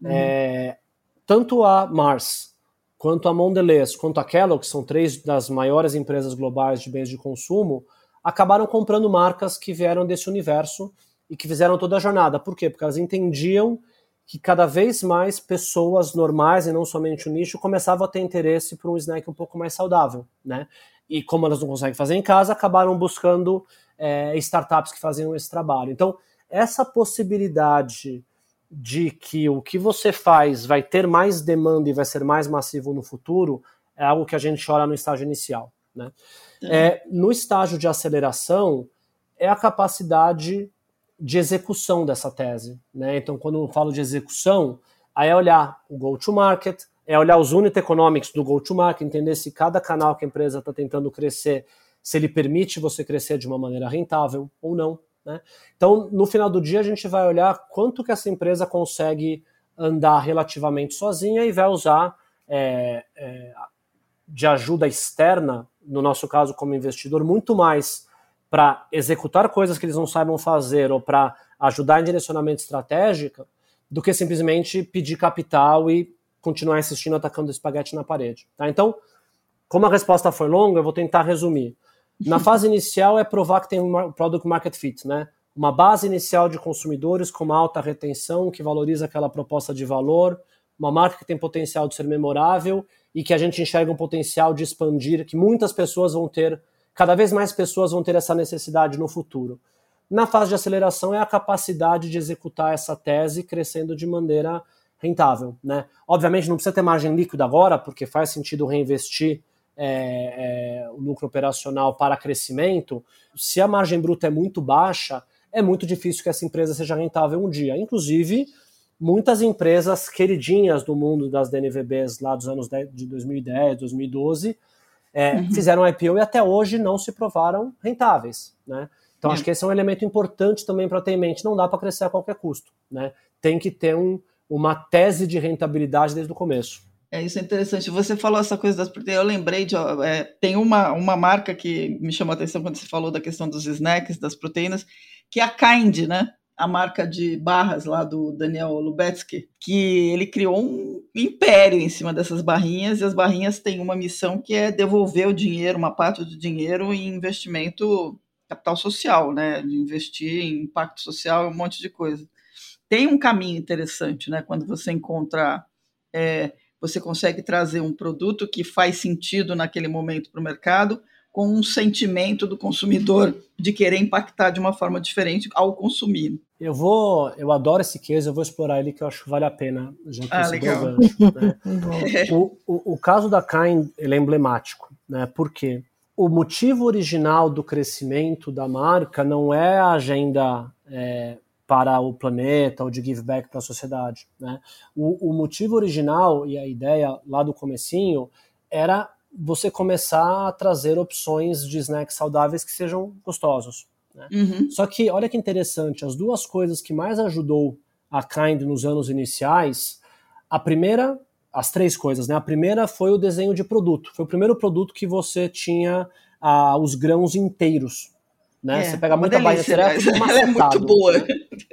uhum. é, tanto a Mars, quanto a Mondelez, quanto a Kellogg, que são três das maiores empresas globais de bens de consumo, acabaram comprando marcas que vieram desse universo e que fizeram toda a jornada. Por quê? Porque elas entendiam que cada vez mais pessoas normais e não somente o nicho começavam a ter interesse por um snack um pouco mais saudável, né? E como elas não conseguem fazer em casa, acabaram buscando é, startups que faziam esse trabalho. Então, essa possibilidade de que o que você faz vai ter mais demanda e vai ser mais massivo no futuro é algo que a gente olha no estágio inicial. Né? É, no estágio de aceleração, é a capacidade de execução dessa tese. Né? Então, quando eu falo de execução, aí é olhar o go-to-market, é olhar os unit economics do go-to-market, entender se cada canal que a empresa está tentando crescer, se ele permite você crescer de uma maneira rentável ou não. Né? Então, no final do dia, a gente vai olhar quanto que essa empresa consegue andar relativamente sozinha e vai usar é, é, de ajuda externa, no nosso caso como investidor, muito mais para executar coisas que eles não saibam fazer ou para ajudar em direcionamento estratégico, do que simplesmente pedir capital e continuar insistindo atacando espaguete na parede. Tá? Então, como a resposta foi longa, eu vou tentar resumir. Na fase inicial é provar que tem um product market fit, né? Uma base inicial de consumidores com uma alta retenção, que valoriza aquela proposta de valor, uma marca que tem potencial de ser memorável e que a gente enxerga um potencial de expandir, que muitas pessoas vão ter, cada vez mais pessoas vão ter essa necessidade no futuro. Na fase de aceleração é a capacidade de executar essa tese crescendo de maneira rentável. Né? Obviamente não precisa ter margem líquida agora, porque faz sentido reinvestir é, é, o lucro operacional para crescimento. Se a margem bruta é muito baixa, é muito difícil que essa empresa seja rentável um dia. Inclusive, muitas empresas queridinhas do mundo das DNVBs lá dos anos de 2010, 2012, é, uhum. fizeram IPO e até hoje não se provaram rentáveis. Né? Então, acho que esse é um elemento importante também para ter em mente. Não dá para crescer a qualquer custo. Né? Tem que ter um, uma tese de rentabilidade desde o começo. É, isso é interessante. Você falou essa coisa das proteínas, eu lembrei de. É, tem uma, uma marca que me chamou a atenção quando você falou da questão dos snacks, das proteínas, que é a Kind, né? A marca de barras lá do Daniel Lubetsky, que ele criou um império em cima dessas barrinhas, e as barrinhas têm uma missão que é devolver o dinheiro, uma parte do dinheiro, em investimento capital social, né? De investir em impacto social, um monte de coisa. Tem um caminho interessante, né? Quando você encontra. É, você consegue trazer um produto que faz sentido naquele momento para o mercado, com um sentimento do consumidor de querer impactar de uma forma diferente ao consumir. Eu vou, eu adoro esse case, eu vou explorar ele que eu acho que vale a pena. Já que ah, legal. Gancho, né? o, o, o, caso da Kind ele é emblemático, né? Porque o motivo original do crescimento da marca não é a agenda é, para o planeta ou de give back para a sociedade. Né? O, o, motivo original e a ideia lá do comecinho era você começar a trazer opções de snacks saudáveis que sejam gostosos. Né? Uhum. Só que olha que interessante, as duas coisas que mais ajudou a Kind nos anos iniciais, a primeira, as três coisas, né? A primeira foi o desenho de produto. Foi o primeiro produto que você tinha ah, os grãos inteiros né? É, você pega muita bainha cereal, tudo macetado. Ela é muito boa.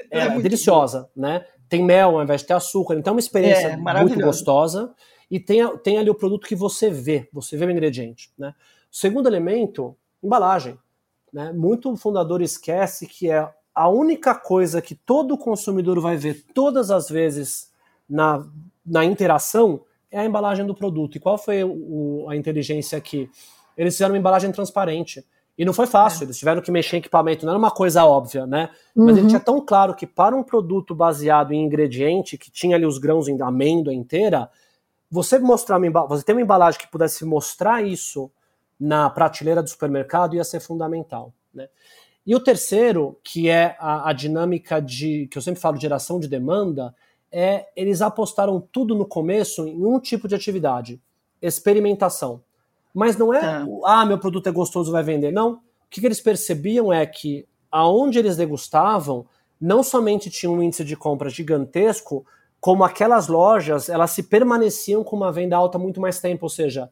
É, é muito deliciosa, boa. né? Tem mel ao invés de ter açúcar, então é uma experiência é, muito gostosa. E tem, tem ali o produto que você vê, você vê o ingrediente, né? O segundo elemento, embalagem. Né? Muito fundador esquece que é a única coisa que todo consumidor vai ver todas as vezes na, na interação é a embalagem do produto. E qual foi o, a inteligência aqui? Eles fizeram uma embalagem transparente. E não foi fácil, é. eles tiveram que mexer em equipamento, não era uma coisa óbvia, né? Uhum. Mas ele tinha tão claro que para um produto baseado em ingrediente, que tinha ali os grãos em amêndoa inteira, você mostrar uma, você ter uma embalagem que pudesse mostrar isso na prateleira do supermercado ia ser fundamental, né? E o terceiro, que é a, a dinâmica de, que eu sempre falo, de geração de demanda, é eles apostaram tudo no começo em um tipo de atividade, experimentação. Mas não é, é, ah, meu produto é gostoso, vai vender. Não. O que, que eles percebiam é que aonde eles degustavam, não somente tinha um índice de compra gigantesco, como aquelas lojas, elas se permaneciam com uma venda alta muito mais tempo, ou seja,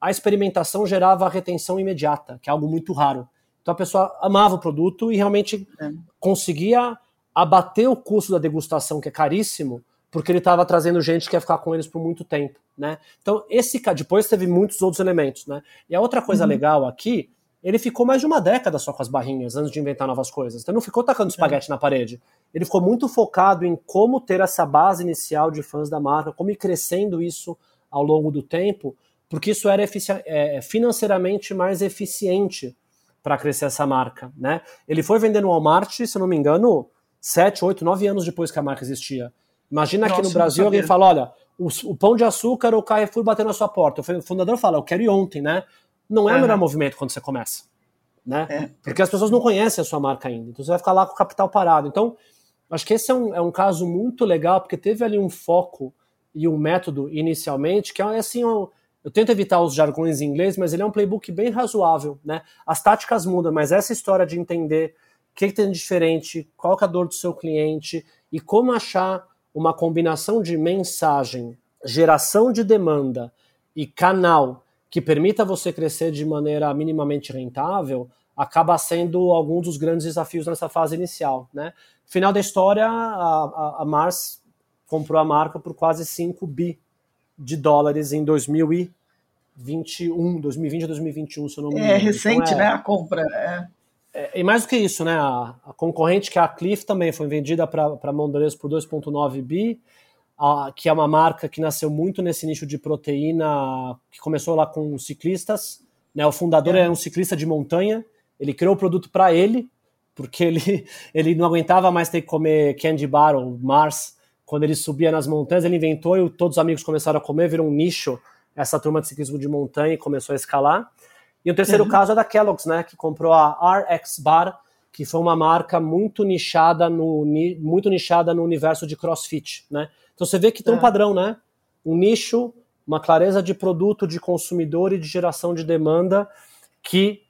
a experimentação gerava a retenção imediata, que é algo muito raro. Então a pessoa amava o produto e realmente é. conseguia abater o custo da degustação, que é caríssimo, porque ele estava trazendo gente que ia ficar com eles por muito tempo, né? Então, esse depois teve muitos outros elementos, né? E a outra coisa uhum. legal aqui, ele ficou mais de uma década só com as barrinhas antes de inventar novas coisas. Então, não ficou tacando espaguete é. na parede. Ele ficou muito focado em como ter essa base inicial de fãs da marca, como ir crescendo isso ao longo do tempo, porque isso era é, financeiramente mais eficiente para crescer essa marca, né? Ele foi vender no Walmart, se não me engano, 7, 8, 9 anos depois que a marca existia. Imagina Nossa, aqui no Brasil alguém fala, olha, o, o, pão de açúcar ou o Carrefour bater na sua porta. O fundador fala, eu quero ir ontem, né? Não é uhum. o melhor movimento quando você começa. Né? É. Porque as pessoas não conhecem a sua marca ainda. Então você vai ficar lá com o capital parado. Então, acho que esse é um, é um caso muito legal, porque teve ali um foco e um método inicialmente, que é assim, um, eu tento evitar os jargões em inglês, mas ele é um playbook bem razoável. Né? As táticas mudam, mas essa história de entender que, que tem de diferente, qual é a dor do seu cliente e como achar uma combinação de mensagem, geração de demanda e canal que permita você crescer de maneira minimamente rentável, acaba sendo algum dos grandes desafios nessa fase inicial. Né? Final da história, a, a, a Mars comprou a marca por quase 5 bi de dólares em 2021, 2020 a 2021, se eu não me é engano. É recente, então, é, né, a compra. É. É, e mais do que isso, né, a, a concorrente que é a Cliff também foi vendida para Mondelez por 2,9 bi, a, que é uma marca que nasceu muito nesse nicho de proteína, que começou lá com ciclistas, né, o fundador é. era um ciclista de montanha, ele criou o produto para ele, porque ele, ele não aguentava mais ter que comer candy bar ou Mars quando ele subia nas montanhas, ele inventou e todos os amigos começaram a comer, virou um nicho essa turma de ciclismo de montanha e começou a escalar. E o terceiro uhum. caso é da Kellogg's, né, que comprou a RX Bar, que foi uma marca muito nichada no muito nichada no universo de CrossFit, né? Então você vê que tem um é. padrão, né? Um nicho, uma clareza de produto, de consumidor e de geração de demanda que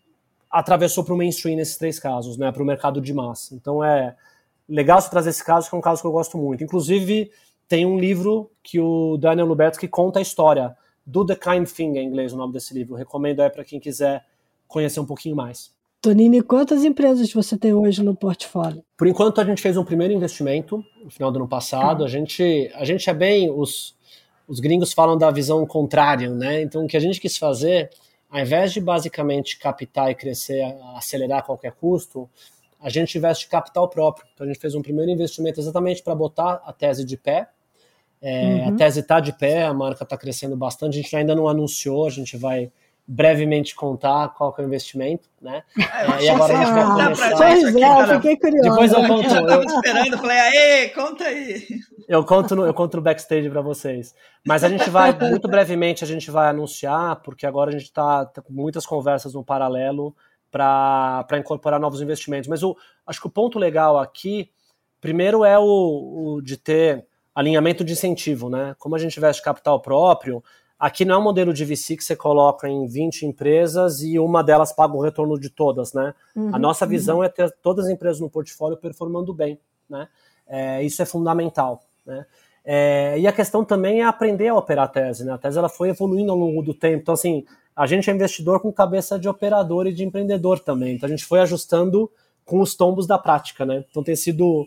atravessou para o mainstream nesses três casos, né? Para o mercado de massa. Então é legal você trazer esse caso, que é um caso que eu gosto muito. Inclusive, tem um livro que o Daniel Lubetzky conta a história do The Kind Thing, em inglês o nome desse livro. Eu recomendo aí para quem quiser conhecer um pouquinho mais. Tonini, quantas empresas você tem hoje no portfólio? Por enquanto, a gente fez um primeiro investimento no final do ano passado. A, gente, a gente é bem. Os, os gringos falam da visão contrária, né? Então, o que a gente quis fazer, ao invés de basicamente captar e crescer, acelerar a qualquer custo, a gente investe capital próprio. Então a gente fez um primeiro investimento exatamente para botar a tese de pé. É, uhum. A tese está de pé, a marca está crescendo bastante. A gente ainda não anunciou, a gente vai brevemente contar qual é o investimento, né? É, e agora a gente vai começar. Pois é, eu fiquei curioso. Depois eu conto. Eu estava esperando, falei, aê, conta aí. Eu conto no, eu conto no backstage para vocês. Mas a gente vai, muito brevemente, a gente vai anunciar, porque agora a gente está tá com muitas conversas no paralelo para incorporar novos investimentos. Mas o, acho que o ponto legal aqui, primeiro é o, o, de ter alinhamento de incentivo, né? Como a gente investe capital próprio, aqui não é um modelo de VC que você coloca em 20 empresas e uma delas paga o retorno de todas, né? Uhum, a nossa visão uhum. é ter todas as empresas no portfólio performando bem, né? É, isso é fundamental, né? É, e a questão também é aprender a operar a tese, né? A tese ela foi evoluindo ao longo do tempo, então assim, a gente é investidor com cabeça de operador e de empreendedor também. Então a gente foi ajustando com os tombos da prática, né? Então tem sido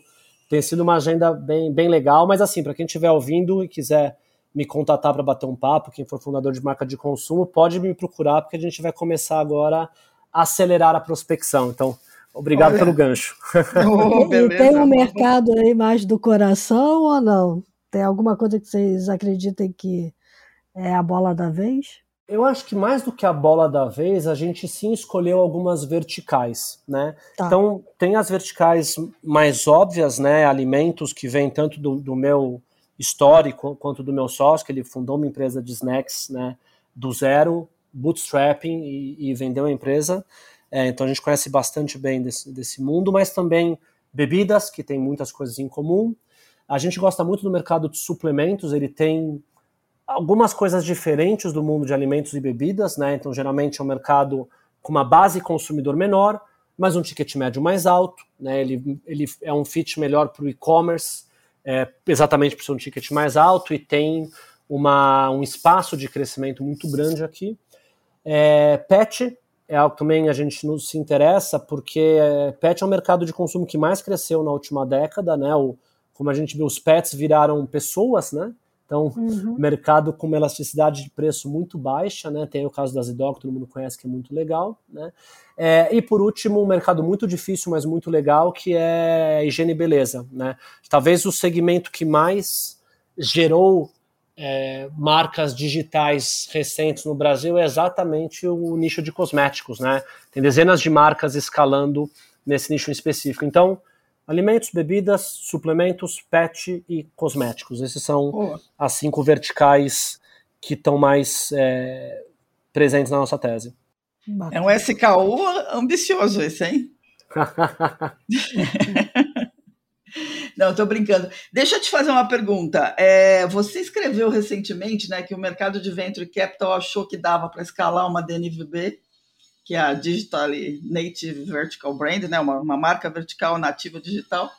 tem sido uma agenda bem, bem legal, mas assim, para quem estiver ouvindo e quiser me contatar para bater um papo, quem for fundador de marca de consumo, pode me procurar, porque a gente vai começar agora a acelerar a prospecção. Então, obrigado Olha. pelo gancho. Oh, e tem um mercado aí mais do coração ou não? Tem alguma coisa que vocês acreditem que é a bola da vez? Eu acho que mais do que a bola da vez, a gente sim escolheu algumas verticais, né? Tá. Então, tem as verticais mais óbvias, né? Alimentos que vêm tanto do, do, meu histórico quanto do meu sócio, que ele fundou uma empresa de snacks, né? Do zero, bootstrapping e, e vendeu a empresa. É, então, a gente conhece bastante bem desse, desse mundo, mas também bebidas, que tem muitas coisas em comum. A gente gosta muito do mercado de suplementos, ele tem algumas coisas diferentes do mundo de alimentos e bebidas, né? Então, geralmente é um mercado com uma base consumidor menor, mas um ticket médio mais alto, né? Ele, ele é um fit melhor para o e-commerce, é, exatamente por ser um ticket mais alto e tem uma, um espaço de crescimento muito grande aqui. É, pet é algo que também a gente nos se interessa, porque é, pet é um mercado de consumo que mais cresceu na última década, né? O, como a gente viu, os pets viraram pessoas, né? Então, uhum. mercado com uma elasticidade de preço muito baixa, né? Tem o caso da Zidog, que todo mundo conhece, que é muito legal, né? É, e por último, um mercado muito difícil, mas muito legal, que é higiene e beleza, né? Talvez o segmento que mais gerou é, marcas digitais recentes no Brasil é exatamente o nicho de cosméticos, né? Tem dezenas de marcas escalando nesse nicho específico. Então, alimentos, bebidas, suplementos, pet e cosméticos. Esses são Boa. as cinco verticais que estão mais é, presentes na nossa tese. É um SKU ambicioso esse, hein? Não, estou brincando. Deixa eu te fazer uma pergunta. É, você escreveu recentemente né, que o mercado de venture capital achou que dava para escalar uma DNVB que é a Digital Native Vertical Brand, né, uma, uma marca vertical nativa digital,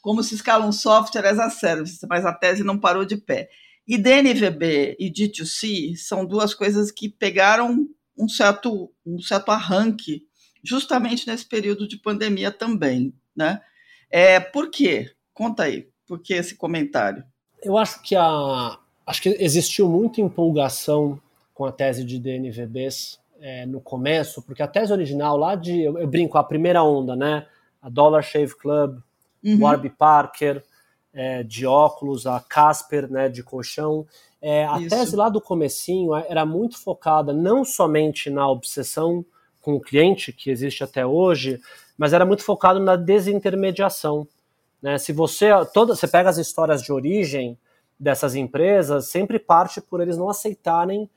como se escala um software as a service, mas a tese não parou de pé. E DNVB e D2C são duas coisas que pegaram um certo, um certo arranque justamente nesse período de pandemia também, né? É, por quê? Conta aí, por que esse comentário? Eu acho que a acho que existiu muita empolgação com a tese de DNVBs é, no começo, porque a tese original lá de eu, eu, brinco a primeira onda, né? A Dollar Shave Club, uhum. Warby Parker é, de óculos, a Casper, né? De colchão. É, a Isso. tese lá do comecinho era muito focada não somente na obsessão com o cliente, que existe até hoje, mas era muito focado na desintermediação. Né? Se você, toda, você pega as histórias de origem dessas empresas, sempre parte por eles não aceitarem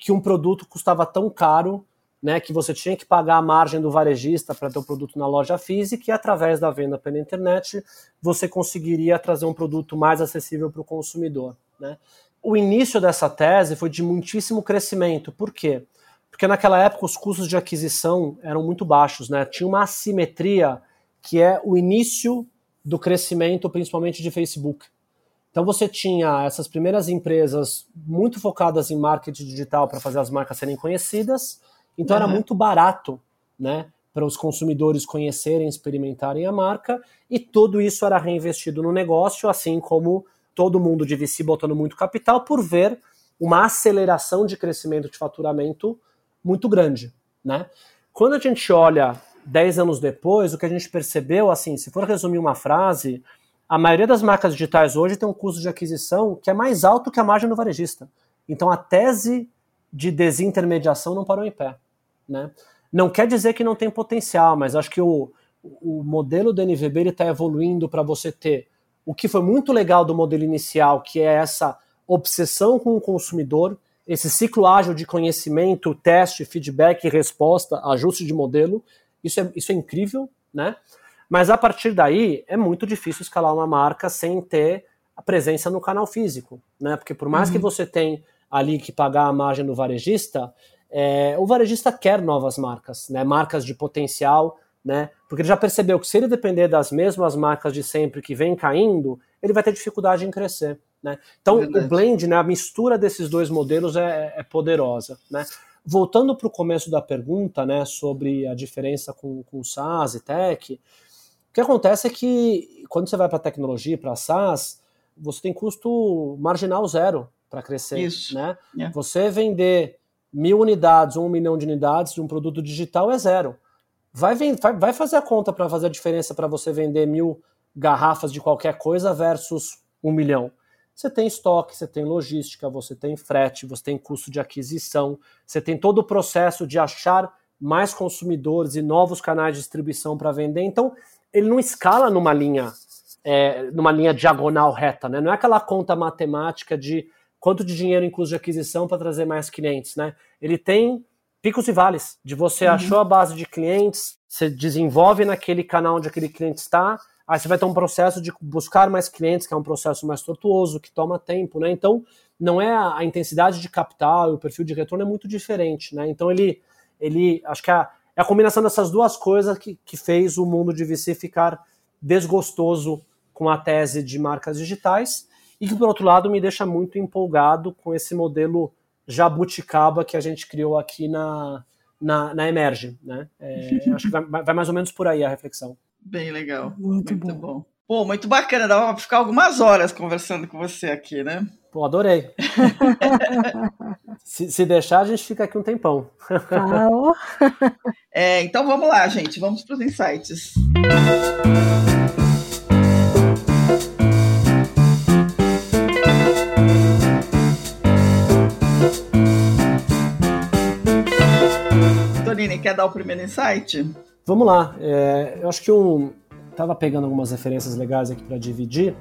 que um produto custava tão caro né, que você tinha que pagar a margem do varejista para ter o produto na loja física e através da venda pela internet você conseguiria trazer um produto mais acessível para o consumidor. Né? O início dessa tese foi de muitíssimo crescimento. Por quê? porque naquela época os custos de aquisição eram muito baixos, né? Tinha uma assimetria que é o início do crescimento, principalmente de Facebook. Então você tinha essas primeiras empresas muito focadas em marketing digital para fazer as marcas serem conhecidas, então uhum. era muito barato, né? Para os consumidores conhecerem, experimentarem a marca, e tudo isso era reinvestido no negócio, assim como todo mundo de VC botando muito capital por ver uma aceleração de crescimento de faturamento muito grande, né? Quando a gente olha 10 anos depois, o que a gente percebeu, assim, se for resumir uma frase, a maioria das marcas digitais hoje tem um custo de aquisição que é mais alto que a margem do varejista. Então a tese de desintermediação não parou em pé, né? Não quer dizer que não tem potencial, mas acho que o, o modelo do NVB está evoluindo para você ter o que foi muito legal do modelo inicial, que é essa obsessão com o consumidor, esse ciclo ágil de conhecimento, teste, feedback, resposta, ajuste de modelo, isso é, isso é incrível, né? Mas a partir daí é muito difícil escalar uma marca sem ter a presença no canal físico, né? Porque por mais uhum. que você tenha ali que pagar a margem do varejista, é, o varejista quer novas marcas, né? Marcas de potencial, né? Porque ele já percebeu que se ele depender das mesmas marcas de sempre que vem caindo, ele vai ter dificuldade em crescer. Né? Então, Verdade. o blend, né, a mistura desses dois modelos é, é poderosa. Né? Voltando para o começo da pergunta né, sobre a diferença com, com SaaS e Tech, o que acontece é que quando você vai para tecnologia, para SaaS, você tem custo marginal zero para crescer. Isso. Né? Yeah. É. Você vender mil unidades ou um milhão de unidades de um produto digital é zero. Vai, vai fazer a conta para fazer a diferença para você vender mil garrafas de qualquer coisa versus um milhão. Você tem estoque, você tem logística, você tem frete, você tem custo de aquisição, você tem todo o processo de achar mais consumidores e novos canais de distribuição para vender. Então, ele não escala numa linha, é, numa linha diagonal reta, né? Não é aquela conta matemática de quanto de dinheiro em custo de aquisição para trazer mais clientes, né? Ele tem picos e vales, de você uhum. achou a base de clientes, você desenvolve naquele canal onde aquele cliente está, Aí você vai ter um processo de buscar mais clientes, que é um processo mais tortuoso, que toma tempo, né? Então, não é a, a intensidade de capital e o perfil de retorno é muito diferente, né? Então, ele, ele acho que a, é a combinação dessas duas coisas que, que fez o mundo de VC ficar desgostoso com a tese de marcas digitais e que, por outro lado, me deixa muito empolgado com esse modelo jabuticaba que a gente criou aqui na, na, na Emerge, né? É, acho que vai, vai mais ou menos por aí a reflexão. Bem legal. Muito, muito bom. bom. Pô, muito bacana. Dá pra ficar algumas horas conversando com você aqui, né? Pô, adorei. se, se, deixar, a gente fica aqui um tempão. é, então vamos lá, gente. Vamos para os insights. Tonini, quer dar o primeiro insight? Vamos lá. É, eu acho que um. Tava pegando algumas referências legais aqui para dividir.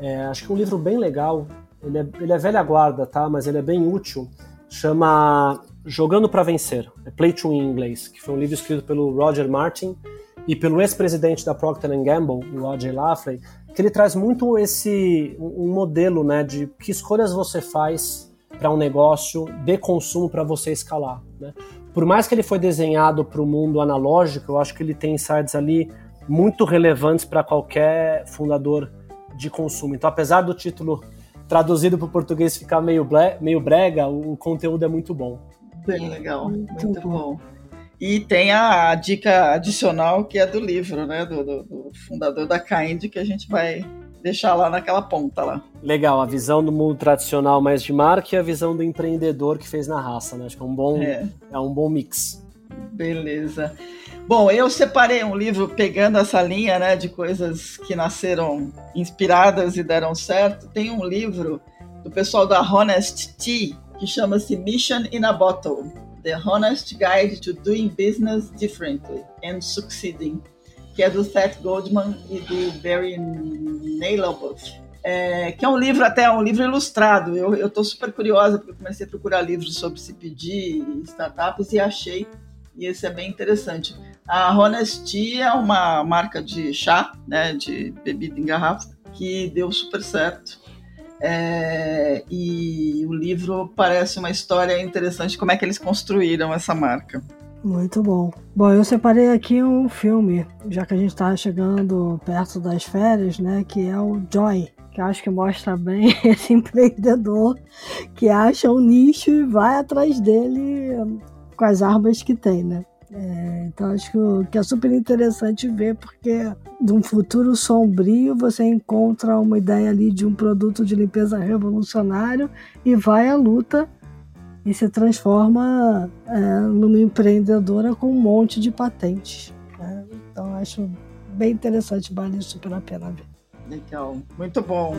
É, acho que um livro bem legal. Ele é, ele é velha guarda, tá? Mas ele é bem útil. Chama Jogando para Vencer. É Play to Win em inglês. Que foi um livro escrito pelo Roger Martin e pelo ex-presidente da Procter Gamble, o Roger Lafley, que ele traz muito esse um modelo, né, de que escolhas você faz para um negócio de consumo para você escalar, né? por mais que ele foi desenhado para o mundo analógico, eu acho que ele tem insights ali muito relevantes para qualquer fundador de consumo. Então, apesar do título traduzido para o português ficar meio, meio brega, o, conteúdo é muito bom. Bem legal, muito, muito bom. bom. E tem a, a, dica adicional que é do livro, né, do, do, do fundador da Kind, que a gente vai deixar lá naquela ponta lá. Legal, a visão do mundo tradicional mais de marca e a visão do empreendedor que fez na raça, né? Acho que é um bom, é. é um bom mix. Beleza. Bom, eu separei um livro pegando essa linha, né, de coisas que nasceram inspiradas e deram certo. Tem um livro do pessoal da Honest Tea que chama-se Mission in a Bottle: The Honest Guide to Doing Business Differently and Succeeding que é do Seth Goldman e do Barry Nailobuff. É, que é um livro, até um livro ilustrado. Eu estou super curiosa, porque comecei a procurar livros sobre CPD e startups e achei, e esse é bem interessante. A Honesty é uma marca de chá, né, de bebida em garrafa, que deu super certo. É, e o livro parece uma história interessante, como é que eles construíram essa marca. Muito bom. Bom, eu separei aqui um filme, já que a gente está chegando perto das férias, né? Que é o Joy, que acho que mostra bem esse empreendedor que acha um nicho e vai atrás dele com as armas que tem, né? É, então acho que, que, é super interessante ver, porque de um futuro sombrio você encontra uma ideia ali de um produto de limpeza revolucionário e vai à luta e se transforma é, numa empreendedora com um monte de patentes. Né? Então acho bem interessante, vale super a pena ver. Legal, muito bom.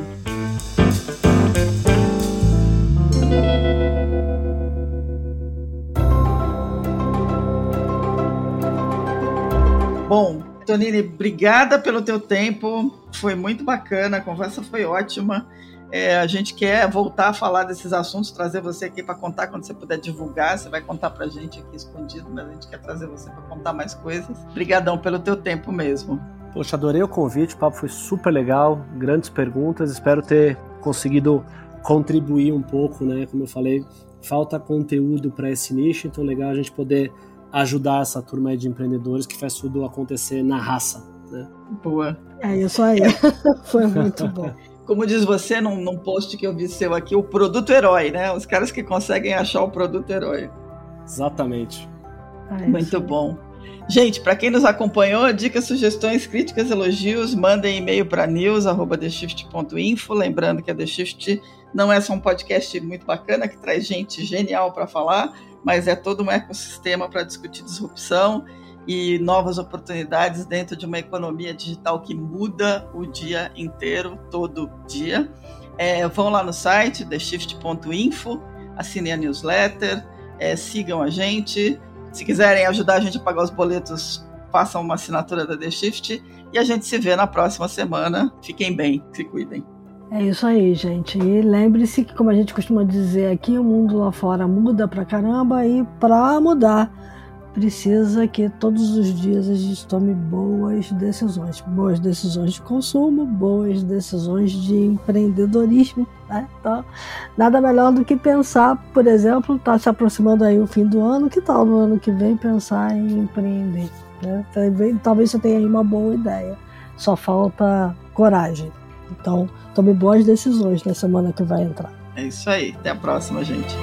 Bom, Tonini, obrigada pelo teu tempo. Foi muito bacana, a conversa foi ótima. É, a gente quer voltar a falar desses assuntos, trazer você aqui para contar quando você puder divulgar. Você vai contar para a gente aqui escondido, mas a gente quer trazer você para contar mais coisas. Obrigadão pelo teu tempo mesmo. Poxa, adorei o convite, o papo foi super legal, grandes perguntas. Espero ter conseguido contribuir um pouco, né? Como eu falei, falta conteúdo para esse nicho, então legal a gente poder ajudar essa turma de empreendedores que faz tudo acontecer na raça. Né? Boa. É isso aí. foi muito bom como diz você num, num, post que eu vi seu aqui, o produto herói, né? Os caras que conseguem achar o produto herói. Exatamente. Ah, Muito bom. Gente, para quem nos acompanhou, dicas, sugestões, críticas, elogios, mandem e-mail para news@theshift.info, lembrando que a The Shift não é só um podcast muito bacana que traz gente genial para falar, mas é todo um ecossistema para discutir disrupção e novas oportunidades dentro de uma economia digital que muda o dia inteiro, todo dia. É, vão lá no site theshift.info, assinem a newsletter, é, sigam a gente. Se quiserem ajudar a gente a pagar os boletos, façam uma assinatura da The Shift e a gente se vê na próxima semana. Fiquem bem, se cuidem. É isso aí, gente. E lembre-se que, como a gente costuma dizer aqui, o mundo lá fora muda pra caramba e pra mudar precisa que todos os dias a gente tome boas decisões, boas decisões de consumo, boas decisões de empreendedorismo. Né? Então, nada melhor do que pensar, por exemplo, está se aproximando aí o fim do ano, que tal no ano que vem pensar em empreender? Né? Talvez você tenha aí uma boa ideia, só falta coragem. Então, tome boas decisões na semana que vai entrar. É isso aí. Até a próxima, gente.